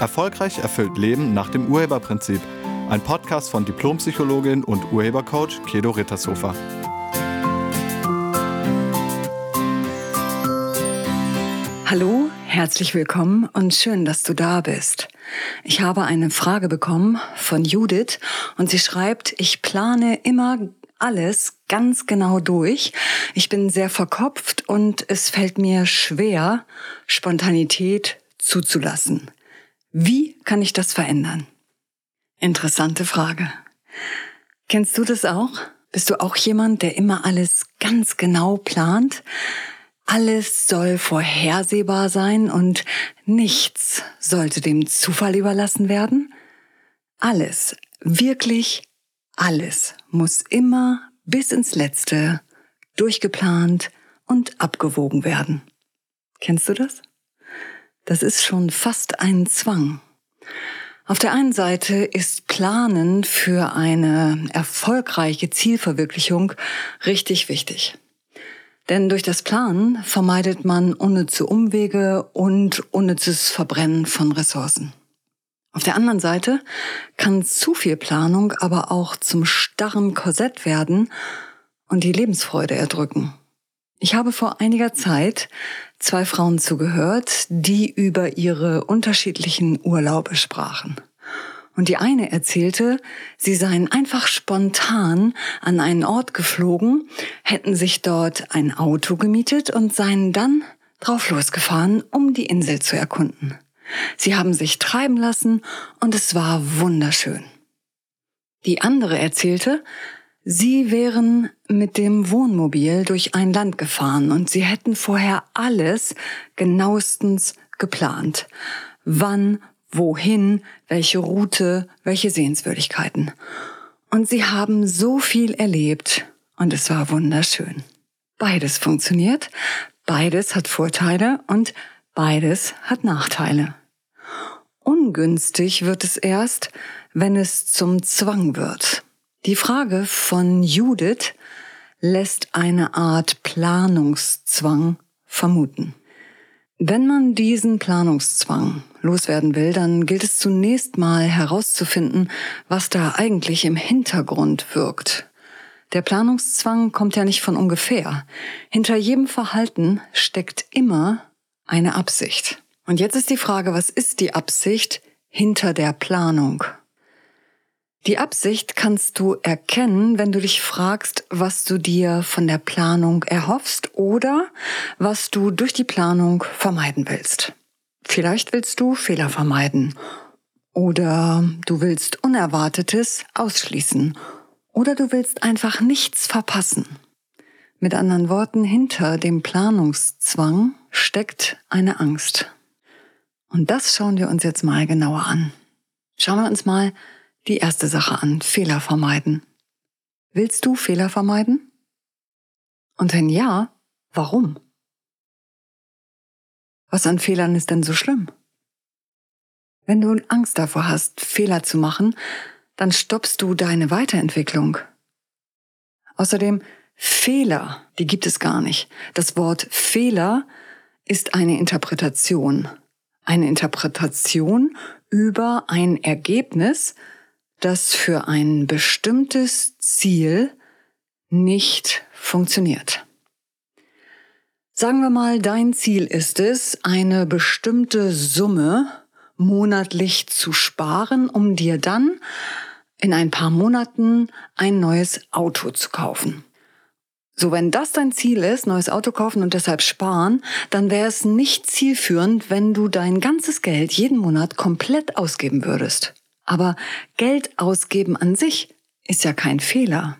Erfolgreich erfüllt Leben nach dem Urheberprinzip. Ein Podcast von Diplompsychologin und Urhebercoach Kedo Rittershofer. Hallo, herzlich willkommen und schön, dass du da bist. Ich habe eine Frage bekommen von Judith und sie schreibt, ich plane immer alles ganz genau durch. Ich bin sehr verkopft und es fällt mir schwer, Spontanität zuzulassen. Wie kann ich das verändern? Interessante Frage. Kennst du das auch? Bist du auch jemand, der immer alles ganz genau plant? Alles soll vorhersehbar sein und nichts sollte dem Zufall überlassen werden? Alles, wirklich alles muss immer bis ins Letzte durchgeplant und abgewogen werden. Kennst du das? Das ist schon fast ein Zwang. Auf der einen Seite ist Planen für eine erfolgreiche Zielverwirklichung richtig wichtig. Denn durch das Planen vermeidet man unnütze Umwege und unnützes Verbrennen von Ressourcen. Auf der anderen Seite kann zu viel Planung aber auch zum starren Korsett werden und die Lebensfreude erdrücken. Ich habe vor einiger Zeit zwei Frauen zugehört, die über ihre unterschiedlichen Urlaube sprachen. Und die eine erzählte, sie seien einfach spontan an einen Ort geflogen, hätten sich dort ein Auto gemietet und seien dann drauf losgefahren, um die Insel zu erkunden. Sie haben sich treiben lassen und es war wunderschön. Die andere erzählte, Sie wären mit dem Wohnmobil durch ein Land gefahren und Sie hätten vorher alles genauestens geplant. Wann, wohin, welche Route, welche Sehenswürdigkeiten. Und Sie haben so viel erlebt und es war wunderschön. Beides funktioniert, beides hat Vorteile und beides hat Nachteile. Ungünstig wird es erst, wenn es zum Zwang wird. Die Frage von Judith lässt eine Art Planungszwang vermuten. Wenn man diesen Planungszwang loswerden will, dann gilt es zunächst mal herauszufinden, was da eigentlich im Hintergrund wirkt. Der Planungszwang kommt ja nicht von ungefähr. Hinter jedem Verhalten steckt immer eine Absicht. Und jetzt ist die Frage, was ist die Absicht hinter der Planung? Die Absicht kannst du erkennen, wenn du dich fragst, was du dir von der Planung erhoffst oder was du durch die Planung vermeiden willst. Vielleicht willst du Fehler vermeiden oder du willst Unerwartetes ausschließen oder du willst einfach nichts verpassen. Mit anderen Worten, hinter dem Planungszwang steckt eine Angst. Und das schauen wir uns jetzt mal genauer an. Schauen wir uns mal die erste Sache an, Fehler vermeiden. Willst du Fehler vermeiden? Und wenn ja, warum? Was an Fehlern ist denn so schlimm? Wenn du Angst davor hast, Fehler zu machen, dann stoppst du deine Weiterentwicklung. Außerdem, Fehler, die gibt es gar nicht. Das Wort Fehler ist eine Interpretation. Eine Interpretation über ein Ergebnis, das für ein bestimmtes Ziel nicht funktioniert. Sagen wir mal, dein Ziel ist es, eine bestimmte Summe monatlich zu sparen, um dir dann in ein paar Monaten ein neues Auto zu kaufen. So, wenn das dein Ziel ist, neues Auto kaufen und deshalb sparen, dann wäre es nicht zielführend, wenn du dein ganzes Geld jeden Monat komplett ausgeben würdest. Aber Geld ausgeben an sich ist ja kein Fehler.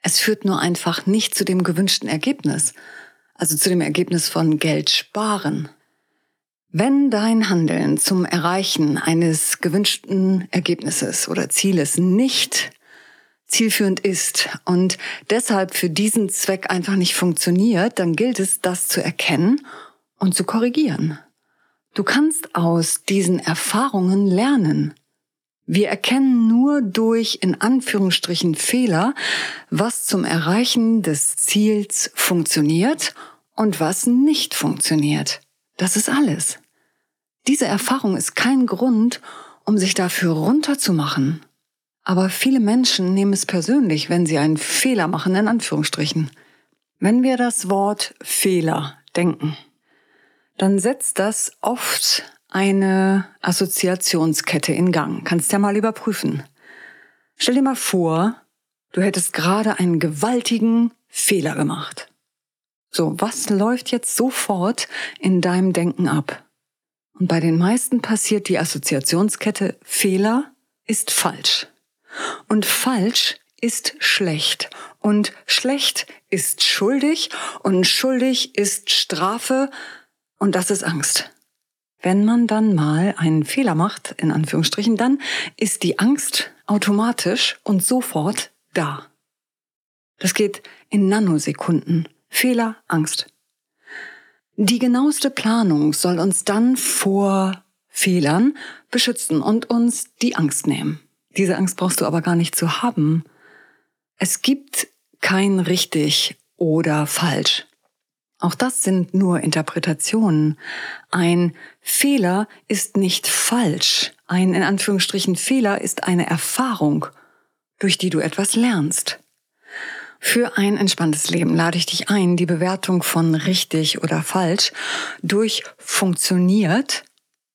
Es führt nur einfach nicht zu dem gewünschten Ergebnis, also zu dem Ergebnis von Geld sparen. Wenn dein Handeln zum Erreichen eines gewünschten Ergebnisses oder Zieles nicht zielführend ist und deshalb für diesen Zweck einfach nicht funktioniert, dann gilt es, das zu erkennen und zu korrigieren. Du kannst aus diesen Erfahrungen lernen. Wir erkennen nur durch in Anführungsstrichen Fehler, was zum Erreichen des Ziels funktioniert und was nicht funktioniert. Das ist alles. Diese Erfahrung ist kein Grund, um sich dafür runterzumachen. Aber viele Menschen nehmen es persönlich, wenn sie einen Fehler machen, in Anführungsstrichen. Wenn wir das Wort Fehler denken, dann setzt das oft eine Assoziationskette in Gang. Kannst ja mal überprüfen. Stell dir mal vor, du hättest gerade einen gewaltigen Fehler gemacht. So, was läuft jetzt sofort in deinem Denken ab? Und bei den meisten passiert die Assoziationskette Fehler ist falsch. Und falsch ist schlecht. Und schlecht ist schuldig. Und schuldig ist Strafe. Und das ist Angst. Wenn man dann mal einen Fehler macht, in Anführungsstrichen, dann ist die Angst automatisch und sofort da. Das geht in Nanosekunden. Fehler, Angst. Die genaueste Planung soll uns dann vor Fehlern beschützen und uns die Angst nehmen. Diese Angst brauchst du aber gar nicht zu haben. Es gibt kein richtig oder falsch. Auch das sind nur Interpretationen. Ein Fehler ist nicht falsch. Ein in Anführungsstrichen Fehler ist eine Erfahrung, durch die du etwas lernst. Für ein entspanntes Leben lade ich dich ein, die Bewertung von richtig oder falsch durch funktioniert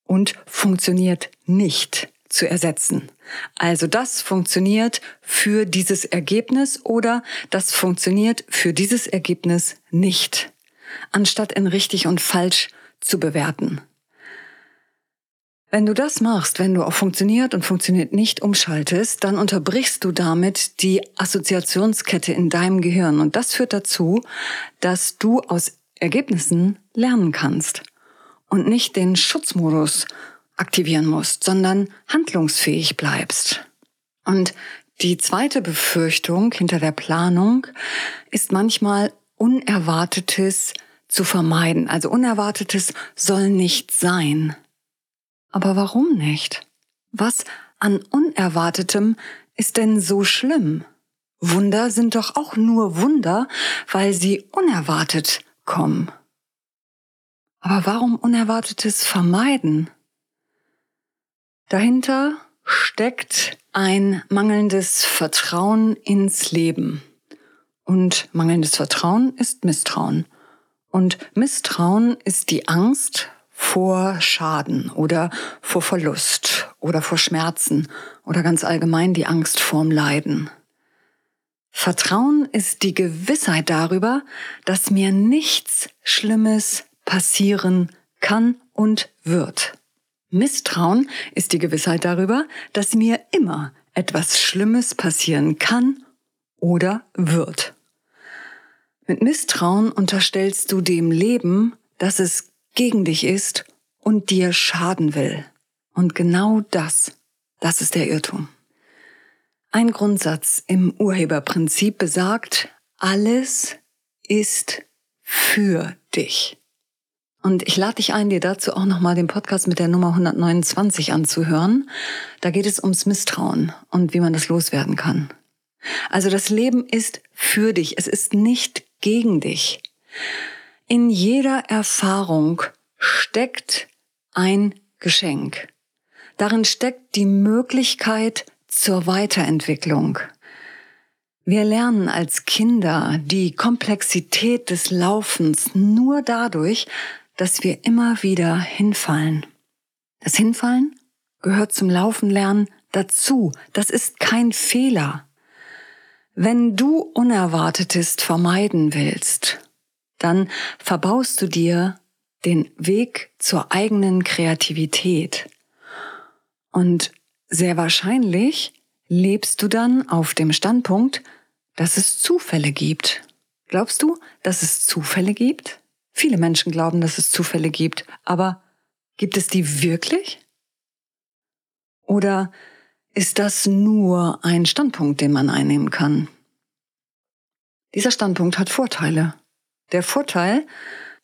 und funktioniert nicht zu ersetzen. Also das funktioniert für dieses Ergebnis oder das funktioniert für dieses Ergebnis nicht, anstatt in richtig und falsch zu bewerten. Wenn du das machst, wenn du auf funktioniert und funktioniert nicht umschaltest, dann unterbrichst du damit die Assoziationskette in deinem Gehirn. Und das führt dazu, dass du aus Ergebnissen lernen kannst und nicht den Schutzmodus aktivieren musst, sondern handlungsfähig bleibst. Und die zweite Befürchtung hinter der Planung ist manchmal Unerwartetes zu vermeiden. Also Unerwartetes soll nicht sein. Aber warum nicht? Was an Unerwartetem ist denn so schlimm? Wunder sind doch auch nur Wunder, weil sie unerwartet kommen. Aber warum Unerwartetes vermeiden? Dahinter steckt ein mangelndes Vertrauen ins Leben. Und mangelndes Vertrauen ist Misstrauen. Und Misstrauen ist die Angst vor Schaden oder vor Verlust oder vor Schmerzen oder ganz allgemein die Angst vorm Leiden. Vertrauen ist die Gewissheit darüber, dass mir nichts Schlimmes passieren kann und wird. Misstrauen ist die Gewissheit darüber, dass mir immer etwas Schlimmes passieren kann oder wird. Mit Misstrauen unterstellst du dem Leben, dass es gegen dich ist und dir schaden will. Und genau das, das ist der Irrtum. Ein Grundsatz im Urheberprinzip besagt, alles ist für dich. Und ich lade dich ein, dir dazu auch nochmal den Podcast mit der Nummer 129 anzuhören. Da geht es ums Misstrauen und wie man das loswerden kann. Also das Leben ist für dich, es ist nicht gegen dich. In jeder Erfahrung steckt ein Geschenk. Darin steckt die Möglichkeit zur Weiterentwicklung. Wir lernen als Kinder die Komplexität des Laufens nur dadurch, dass wir immer wieder hinfallen. Das Hinfallen gehört zum Laufenlernen dazu. Das ist kein Fehler. Wenn du Unerwartetes vermeiden willst, dann verbaust du dir den Weg zur eigenen Kreativität. Und sehr wahrscheinlich lebst du dann auf dem Standpunkt, dass es Zufälle gibt. Glaubst du, dass es Zufälle gibt? Viele Menschen glauben, dass es Zufälle gibt, aber gibt es die wirklich? Oder ist das nur ein Standpunkt, den man einnehmen kann? Dieser Standpunkt hat Vorteile. Der Vorteil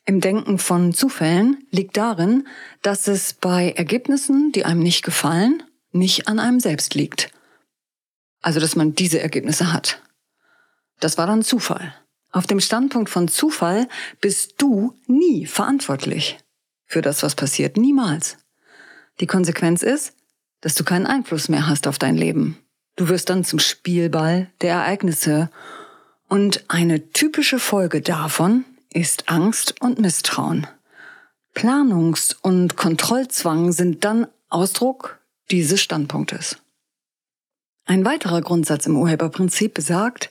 im Denken von Zufällen liegt darin, dass es bei Ergebnissen, die einem nicht gefallen, nicht an einem selbst liegt. Also, dass man diese Ergebnisse hat. Das war dann Zufall. Auf dem Standpunkt von Zufall bist du nie verantwortlich für das, was passiert. Niemals. Die Konsequenz ist, dass du keinen Einfluss mehr hast auf dein Leben. Du wirst dann zum Spielball der Ereignisse. Und eine typische Folge davon ist Angst und Misstrauen. Planungs- und Kontrollzwang sind dann Ausdruck dieses Standpunktes. Ein weiterer Grundsatz im Urheberprinzip besagt,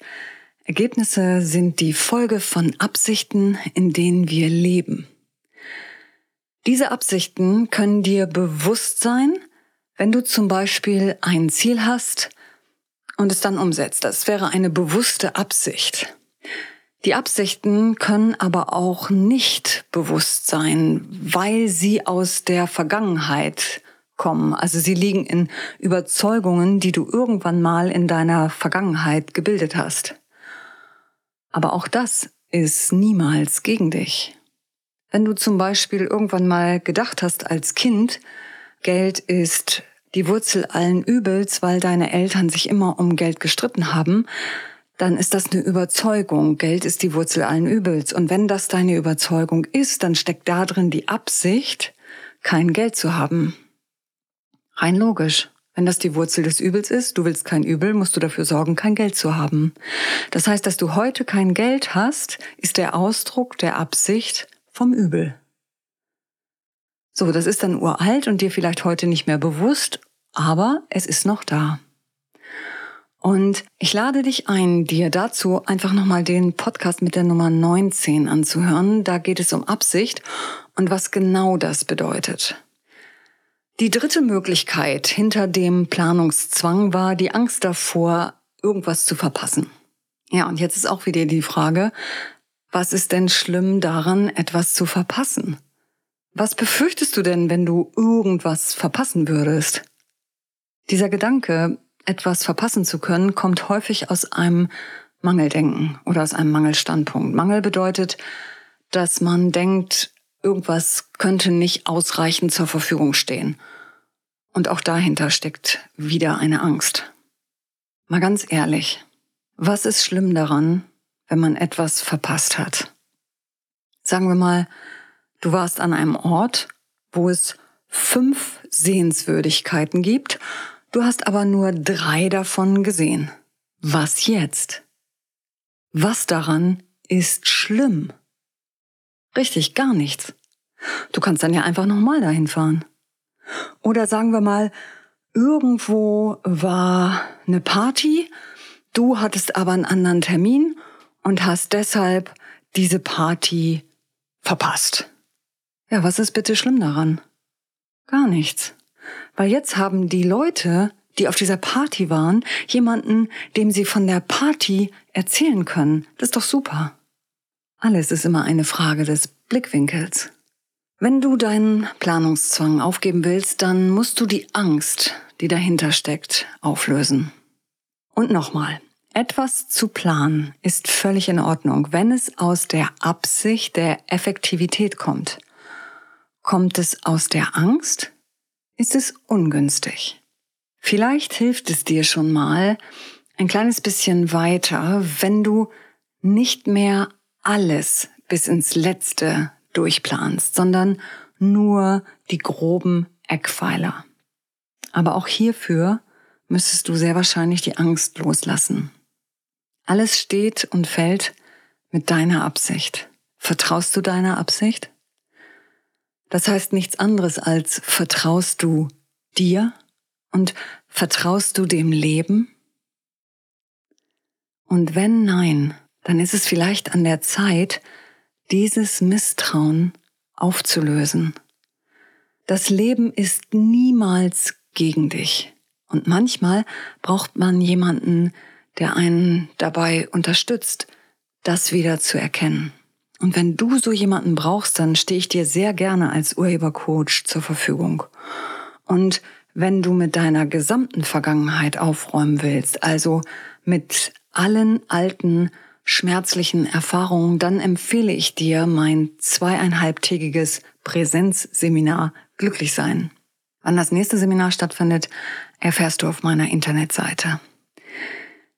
Ergebnisse sind die Folge von Absichten, in denen wir leben. Diese Absichten können dir bewusst sein, wenn du zum Beispiel ein Ziel hast und es dann umsetzt. Das wäre eine bewusste Absicht. Die Absichten können aber auch nicht bewusst sein, weil sie aus der Vergangenheit kommen. Also sie liegen in Überzeugungen, die du irgendwann mal in deiner Vergangenheit gebildet hast. Aber auch das ist niemals gegen dich. Wenn du zum Beispiel irgendwann mal gedacht hast als Kind, Geld ist die Wurzel allen Übels, weil deine Eltern sich immer um Geld gestritten haben, dann ist das eine Überzeugung. Geld ist die Wurzel allen Übels. Und wenn das deine Überzeugung ist, dann steckt da drin die Absicht, kein Geld zu haben. Rein logisch. Wenn das die Wurzel des Übels ist, du willst kein Übel, musst du dafür sorgen, kein Geld zu haben. Das heißt, dass du heute kein Geld hast, ist der Ausdruck der Absicht vom Übel. So, das ist dann uralt und dir vielleicht heute nicht mehr bewusst, aber es ist noch da. Und ich lade dich ein, dir dazu einfach nochmal den Podcast mit der Nummer 19 anzuhören. Da geht es um Absicht und was genau das bedeutet. Die dritte Möglichkeit hinter dem Planungszwang war die Angst davor, irgendwas zu verpassen. Ja, und jetzt ist auch wieder die Frage, was ist denn schlimm daran, etwas zu verpassen? Was befürchtest du denn, wenn du irgendwas verpassen würdest? Dieser Gedanke, etwas verpassen zu können, kommt häufig aus einem Mangeldenken oder aus einem Mangelstandpunkt. Mangel bedeutet, dass man denkt, irgendwas könnte nicht ausreichend zur Verfügung stehen. Und auch dahinter steckt wieder eine Angst. Mal ganz ehrlich, was ist schlimm daran, wenn man etwas verpasst hat? Sagen wir mal, du warst an einem Ort, wo es fünf Sehenswürdigkeiten gibt Du hast aber nur drei davon gesehen. Was jetzt? Was daran ist schlimm? Richtig, gar nichts. Du kannst dann ja einfach nochmal dahin fahren. Oder sagen wir mal, irgendwo war eine Party, du hattest aber einen anderen Termin und hast deshalb diese Party verpasst. Ja, was ist bitte schlimm daran? Gar nichts. Weil jetzt haben die Leute, die auf dieser Party waren, jemanden, dem sie von der Party erzählen können. Das ist doch super. Alles ist immer eine Frage des Blickwinkels. Wenn du deinen Planungszwang aufgeben willst, dann musst du die Angst, die dahinter steckt, auflösen. Und nochmal, etwas zu planen ist völlig in Ordnung, wenn es aus der Absicht der Effektivität kommt. Kommt es aus der Angst, ist es ungünstig. Vielleicht hilft es dir schon mal ein kleines bisschen weiter, wenn du nicht mehr alles bis ins Letzte durchplanst, sondern nur die groben Eckpfeiler. Aber auch hierfür müsstest du sehr wahrscheinlich die Angst loslassen. Alles steht und fällt mit deiner Absicht. Vertraust du deiner Absicht? Das heißt nichts anderes als vertraust du dir und vertraust du dem Leben? Und wenn nein, dann ist es vielleicht an der Zeit, dieses Misstrauen aufzulösen. Das Leben ist niemals gegen dich. Und manchmal braucht man jemanden, der einen dabei unterstützt, das wieder zu erkennen. Und wenn du so jemanden brauchst, dann stehe ich dir sehr gerne als Urhebercoach zur Verfügung. Und wenn du mit deiner gesamten Vergangenheit aufräumen willst, also mit allen alten schmerzlichen Erfahrungen, dann empfehle ich dir mein zweieinhalbtägiges Präsenzseminar Glücklich sein. Wann das nächste Seminar stattfindet, erfährst du auf meiner Internetseite.